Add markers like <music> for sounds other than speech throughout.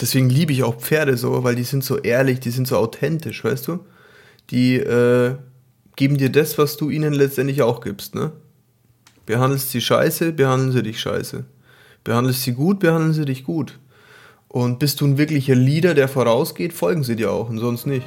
deswegen liebe ich auch Pferde so, weil die sind so ehrlich, die sind so authentisch, weißt du? Die äh, geben dir das, was du ihnen letztendlich auch gibst, ne? Behandelst sie scheiße, behandeln sie dich scheiße. Behandelst sie gut, behandeln sie dich gut. Und bist du ein wirklicher Leader, der vorausgeht, folgen sie dir auch und sonst nicht.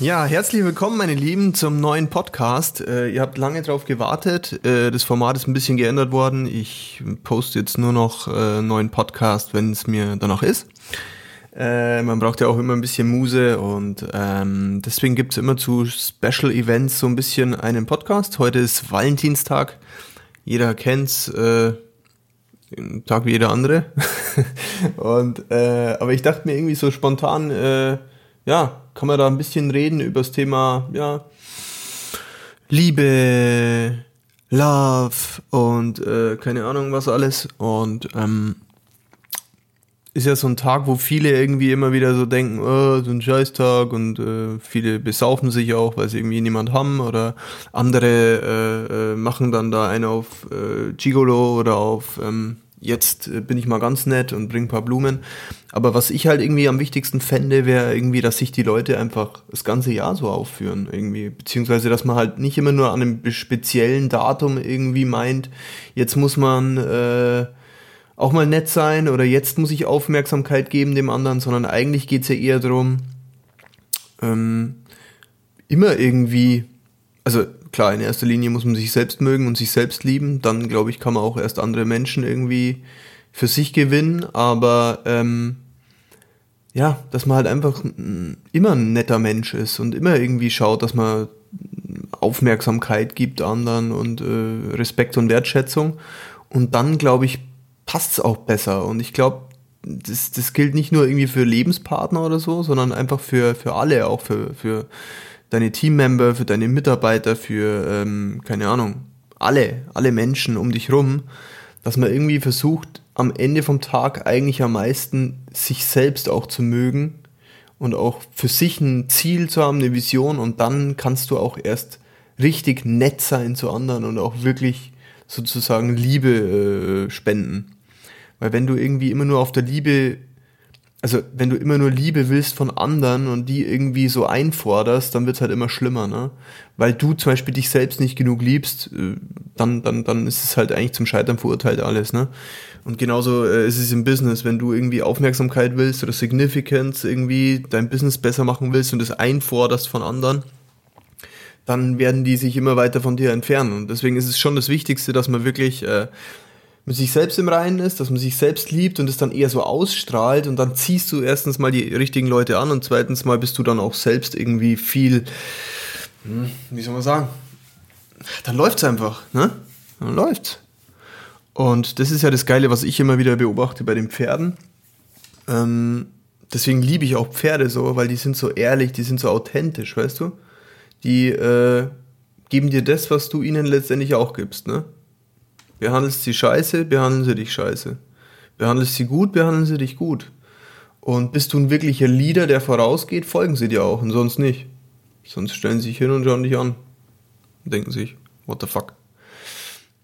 Ja, herzlich willkommen, meine Lieben, zum neuen Podcast. Äh, ihr habt lange drauf gewartet. Äh, das Format ist ein bisschen geändert worden. Ich poste jetzt nur noch äh, neuen Podcast, wenn es mir danach ist. Äh, man braucht ja auch immer ein bisschen Muse und ähm, deswegen gibt's immer zu Special Events so ein bisschen einen Podcast. Heute ist Valentinstag. Jeder kennt's. Äh, Tag wie jeder andere. <laughs> und äh, aber ich dachte mir irgendwie so spontan, äh, ja, kann man da ein bisschen reden über das Thema, ja, Liebe, Love und äh, keine Ahnung was alles. Und ähm, ist ja so ein Tag, wo viele irgendwie immer wieder so denken, oh, so ein Scheißtag und äh, viele besaufen sich auch, weil sie irgendwie niemand haben oder andere äh, äh, machen dann da einen auf äh, Gigolo oder auf ähm, jetzt äh, bin ich mal ganz nett und bring ein paar Blumen. Aber was ich halt irgendwie am wichtigsten fände, wäre irgendwie, dass sich die Leute einfach das ganze Jahr so aufführen irgendwie. Beziehungsweise, dass man halt nicht immer nur an einem speziellen Datum irgendwie meint, jetzt muss man äh, auch mal nett sein oder jetzt muss ich Aufmerksamkeit geben dem anderen, sondern eigentlich geht's ja eher darum, ähm, immer irgendwie, also klar, in erster Linie muss man sich selbst mögen und sich selbst lieben. Dann, glaube ich, kann man auch erst andere Menschen irgendwie für sich gewinnen. Aber ähm, ja, dass man halt einfach immer ein netter Mensch ist und immer irgendwie schaut, dass man Aufmerksamkeit gibt anderen und äh, Respekt und Wertschätzung. Und dann, glaube ich, passt es auch besser. Und ich glaube, das, das gilt nicht nur irgendwie für Lebenspartner oder so, sondern einfach für, für alle, auch für, für deine Teammember, für deine Mitarbeiter, für, ähm, keine Ahnung, alle, alle Menschen um dich rum, dass man irgendwie versucht, am Ende vom Tag eigentlich am meisten sich selbst auch zu mögen und auch für sich ein Ziel zu haben, eine Vision und dann kannst du auch erst richtig nett sein zu anderen und auch wirklich sozusagen Liebe äh, spenden. Weil wenn du irgendwie immer nur auf der Liebe also wenn du immer nur Liebe willst von anderen und die irgendwie so einforderst, dann wird's halt immer schlimmer, ne? Weil du zum Beispiel dich selbst nicht genug liebst, äh, dann, dann, dann ist es halt eigentlich zum Scheitern verurteilt alles, ne? Und genauso äh, ist es im Business, wenn du irgendwie Aufmerksamkeit willst oder Significance, irgendwie dein Business besser machen willst und es einforderst von anderen, dann werden die sich immer weiter von dir entfernen. Und deswegen ist es schon das Wichtigste, dass man wirklich äh, mit sich selbst im Reinen ist, dass man sich selbst liebt und es dann eher so ausstrahlt und dann ziehst du erstens mal die richtigen Leute an und zweitens mal bist du dann auch selbst irgendwie viel, hm, wie soll man sagen, dann läuft's einfach, ne? Dann läuft's. Und das ist ja das Geile, was ich immer wieder beobachte bei den Pferden. Ähm, deswegen liebe ich auch Pferde so, weil die sind so ehrlich, die sind so authentisch, weißt du? Die äh, geben dir das, was du ihnen letztendlich auch gibst, ne? Behandelst sie scheiße, behandeln sie dich scheiße. Behandelst sie gut, behandeln sie dich gut. Und bist du ein wirklicher Leader, der vorausgeht, folgen sie dir auch und sonst nicht. Sonst stellen sie sich hin und schauen dich an. Und denken sich, what the fuck.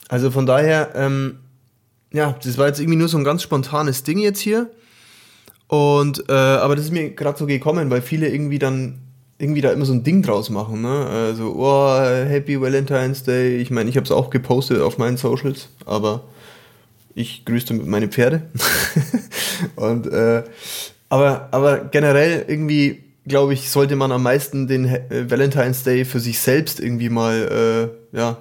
Also von daher, ähm, ja, das war jetzt irgendwie nur so ein ganz spontanes Ding jetzt hier. Und, äh, aber das ist mir gerade so gekommen, weil viele irgendwie dann irgendwie da immer so ein Ding draus machen, ne? Also, oh, Happy Valentine's Day. Ich meine, ich habe es auch gepostet auf meinen Socials, aber ich grüßte meine Pferde. <laughs> und äh, aber, aber generell irgendwie, glaube ich, sollte man am meisten den äh, Valentine's Day für sich selbst irgendwie mal, äh, ja,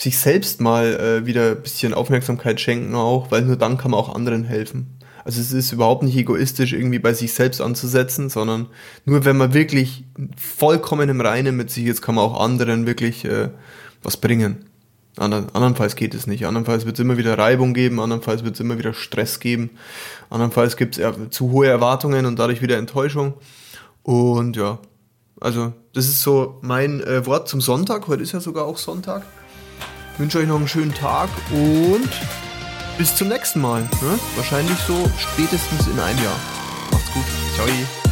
sich selbst mal äh, wieder ein bisschen Aufmerksamkeit schenken auch, weil nur dann kann man auch anderen helfen. Also es ist überhaupt nicht egoistisch, irgendwie bei sich selbst anzusetzen, sondern nur wenn man wirklich vollkommen im Reinen mit sich ist, kann man auch anderen wirklich äh, was bringen. Andern, andernfalls geht es nicht. Andernfalls wird es immer wieder Reibung geben, andernfalls wird es immer wieder Stress geben, andernfalls gibt es zu hohe Erwartungen und dadurch wieder Enttäuschung. Und ja, also das ist so mein äh, Wort zum Sonntag. Heute ist ja sogar auch Sonntag. Ich wünsche euch noch einen schönen Tag und bis zum nächsten Mal. Ne? Wahrscheinlich so spätestens in einem Jahr. Macht's gut. Ciao.